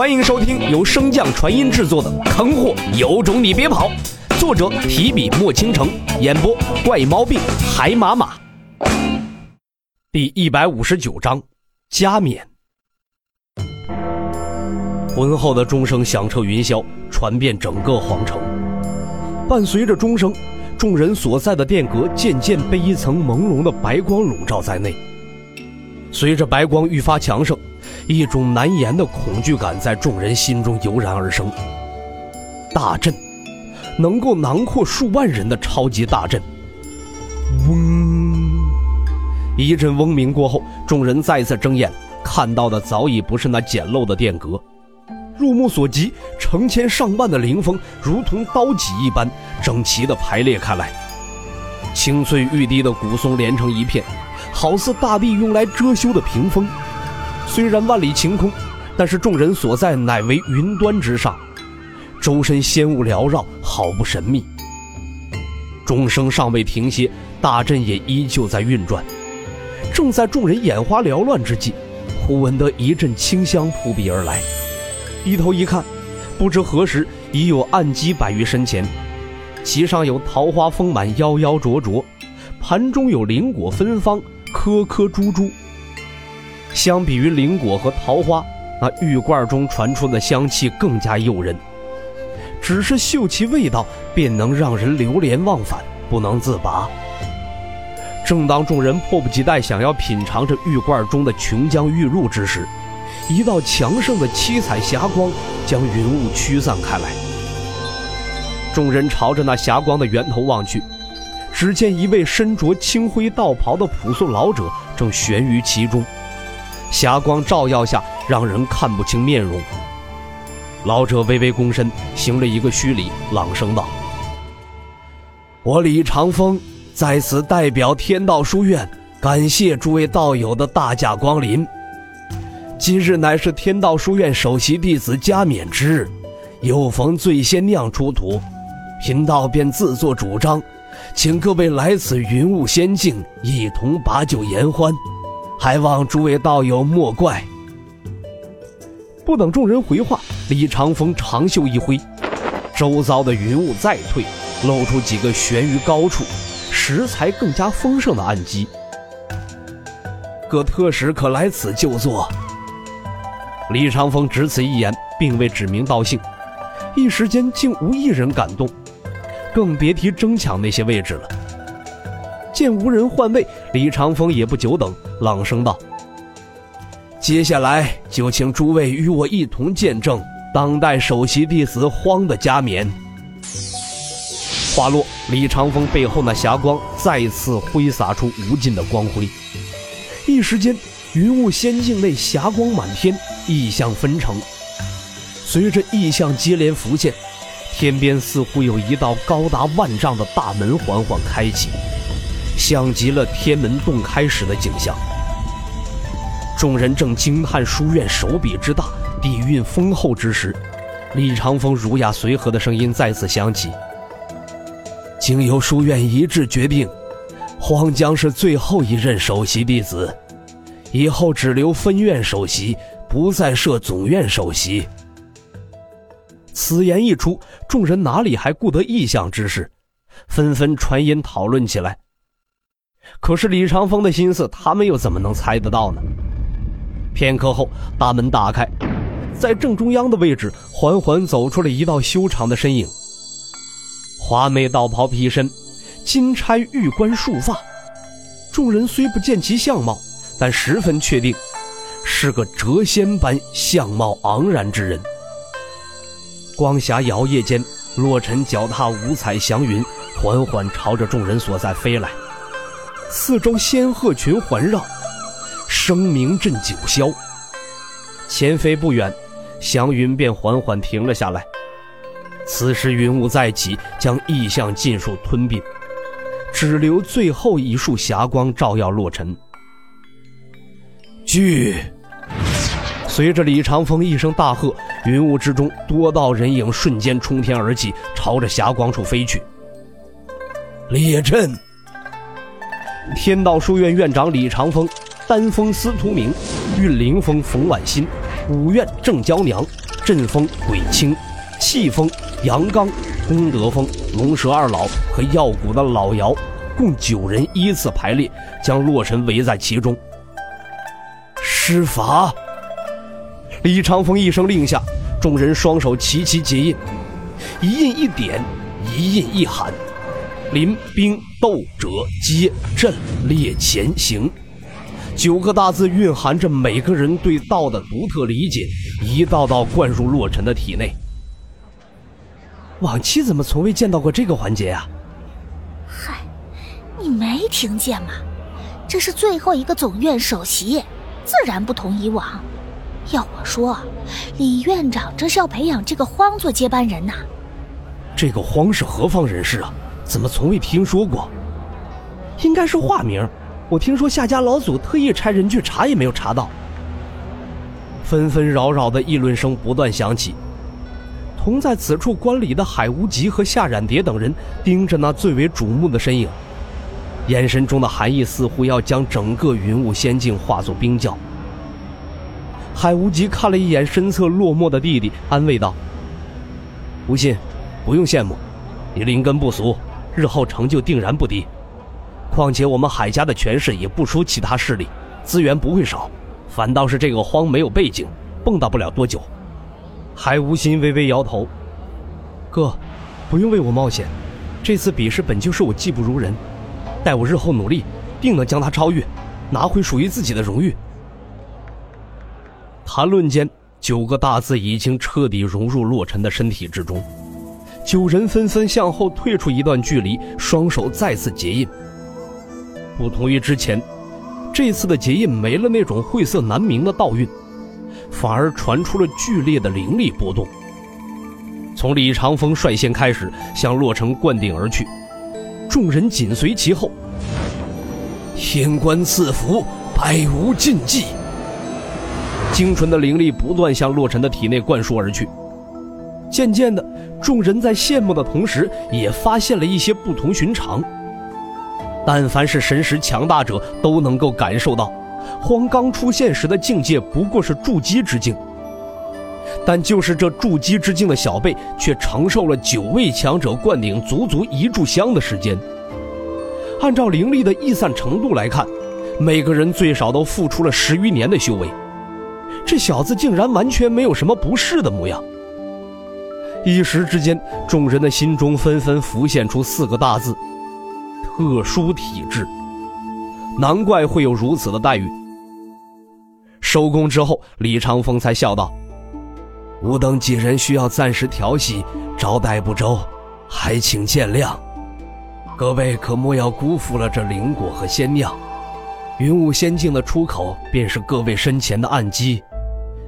欢迎收听由升降传音制作的《坑货有种你别跑》，作者提笔墨倾城，演播怪毛病海马马。第一百五十九章，加冕。浑厚的钟声响彻云霄，传遍整个皇城。伴随着钟声，众人所在的殿阁渐渐被一层朦胧的白光笼罩在内。随着白光愈发强盛。一种难言的恐惧感在众人心中油然而生。大阵，能够囊括数万人的超级大阵。嗡！一阵嗡鸣过后，众人再次睁眼，看到的早已不是那简陋的殿阁，入目所及，成千上万的灵峰如同刀戟一般整齐地排列开来，青翠欲滴的古松连成一片，好似大地用来遮羞的屏风。虽然万里晴空，但是众人所在乃为云端之上，周身仙雾缭绕，好不神秘。钟声尚未停歇，大阵也依旧在运转。正在众人眼花缭乱之际，忽闻得一阵清香扑鼻而来。低头一看，不知何时已有案几摆于身前，其上有桃花丰满，夭夭灼灼，盘中有灵果芬芳，颗颗珠珠。相比于灵果和桃花，那玉罐中传出的香气更加诱人。只是嗅其味道，便能让人流连忘返，不能自拔。正当众人迫不及待想要品尝这玉罐中的琼浆玉露之时，一道强盛的七彩霞光将云雾驱散开来。众人朝着那霞光的源头望去，只见一位身着青灰道袍的朴素老者正悬于其中。霞光照耀下，让人看不清面容。老者微微躬身，行了一个虚礼，朗声道：“我李长风在此代表天道书院，感谢诸位道友的大驾光临。今日乃是天道书院首席弟子加冕之日，又逢醉仙酿出土，贫道便自作主张，请各位来此云雾仙境，一同把酒言欢。”还望诸位道友莫怪。不等众人回话，李长风长袖一挥，周遭的云雾再退，露出几个悬于高处、食材更加丰盛的暗基。各特使可来此就坐。李长风只此一言，并未指名道姓，一时间竟无一人敢动，更别提争抢那些位置了。见无人换位，李长风也不久等。朗声道：“接下来就请诸位与我一同见证当代首席弟子荒的加冕。”话落，李长风背后那霞光再次挥洒出无尽的光辉，一时间，云雾仙境内霞光满天，异象纷呈。随着异象接连浮现，天边似乎有一道高达万丈的大门缓缓开启。像极了天门洞开时的景象。众人正惊叹书院手笔之大、底蕴丰厚之时，李长风儒雅随和的声音再次响起：“经由书院一致决定，荒江是最后一任首席弟子，以后只留分院首席，不再设总院首席。”此言一出，众人哪里还顾得异象之事，纷纷传音讨论起来。可是李长风的心思，他们又怎么能猜得到呢？片刻后，大门打开，在正中央的位置，缓缓走出了一道修长的身影。华美道袍披身，金钗玉冠束发，众人虽不见其相貌，但十分确定，是个谪仙般相貌昂然之人。光霞摇曳间，洛尘脚踏五彩祥云，缓缓朝着众人所在飞来。四周仙鹤群环绕，声鸣震九霄。前飞不远，祥云便缓缓停了下来。此时云雾再起，将异象尽数吞并，只留最后一束霞光照耀洛尘。聚！随着李长风一声大喝，云雾之中多道人影瞬间冲天而起，朝着霞光处飞去。列阵！天道书院院长李长风，丹峰司徒明，运灵峰冯婉欣，五院郑娇娘，阵风鬼青、气风杨刚、功德风龙蛇二老和药谷的老姚，共九人依次排列，将洛尘围在其中。施法！李长风一声令下，众人双手齐齐结印，一印一点，一印一喊。临兵斗者皆阵列前行，九个大字蕴含着每个人对道的独特理解，一道道灌入洛尘的体内。往期怎么从未见到过这个环节啊？嗨，你没听见吗？这是最后一个总院首席，自然不同以往。要我说，李院长这是要培养这个荒做接班人呐。这个荒是何方人士啊？怎么从未听说过？应该是化名。我听说夏家老祖特意差人去查，也没有查到。纷纷扰扰的议论声不断响起。同在此处观礼的海无极和夏染蝶等人盯着那最为瞩目的身影，眼神中的寒意似乎要将整个云雾仙境化作冰窖。海无极看了一眼身侧落寞的弟弟，安慰道：“无信，不用羡慕，你灵根不俗。”日后成就定然不低，况且我们海家的权势也不输其他势力，资源不会少，反倒是这个荒没有背景，蹦跶不了多久。海无心微微摇头：“哥，不用为我冒险，这次比试本就是我技不如人，待我日后努力，定能将他超越，拿回属于自己的荣誉。”谈论间，九个大字已经彻底融入洛尘的身体之中。九人纷纷向后退出一段距离，双手再次结印。不同于之前，这次的结印没了那种晦涩难明的道韵，反而传出了剧烈的灵力波动。从李长风率先开始向洛城灌顶而去，众人紧随其后。天官赐福，百无禁忌。精纯的灵力不断向洛尘的体内灌输而去。渐渐的，众人在羡慕的同时，也发现了一些不同寻常。但凡是神识强大者，都能够感受到，荒刚出现时的境界不过是筑基之境。但就是这筑基之境的小辈，却承受了九位强者灌顶足足一炷香的时间。按照灵力的逸散程度来看，每个人最少都付出了十余年的修为。这小子竟然完全没有什么不适的模样。一时之间，众人的心中纷纷浮现出四个大字：特殊体质。难怪会有如此的待遇。收工之后，李长风才笑道：“吾等几人需要暂时调息，招待不周，还请见谅。各位可莫要辜负了这灵果和仙酿。云雾仙境的出口便是各位身前的暗基，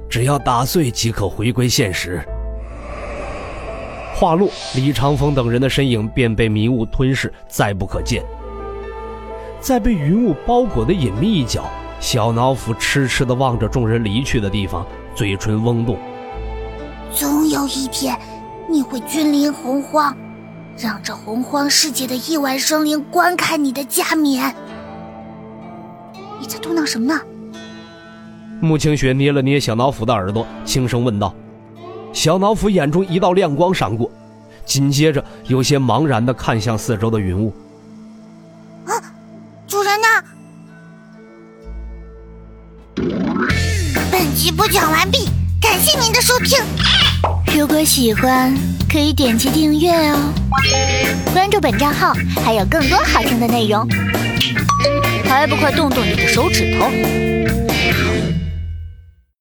只要打碎即可回归现实。”话落，李长风等人的身影便被迷雾吞噬，再不可见。在被云雾包裹的隐秘一角，小脑斧痴痴地望着众人离去的地方，嘴唇嗡动。总有一天，你会君临洪荒，让这洪荒世界的亿万生灵观看你的加冕。你在嘟囔什么呢？穆清雪捏了捏小脑斧的耳朵，轻声问道。小脑斧眼中一道亮光闪过，紧接着有些茫然的看向四周的云雾。啊，主人呢？本集播讲完毕，感谢您的收听。如果喜欢，可以点击订阅哦，关注本账号还有更多好听的内容。还不快动动你的手指头！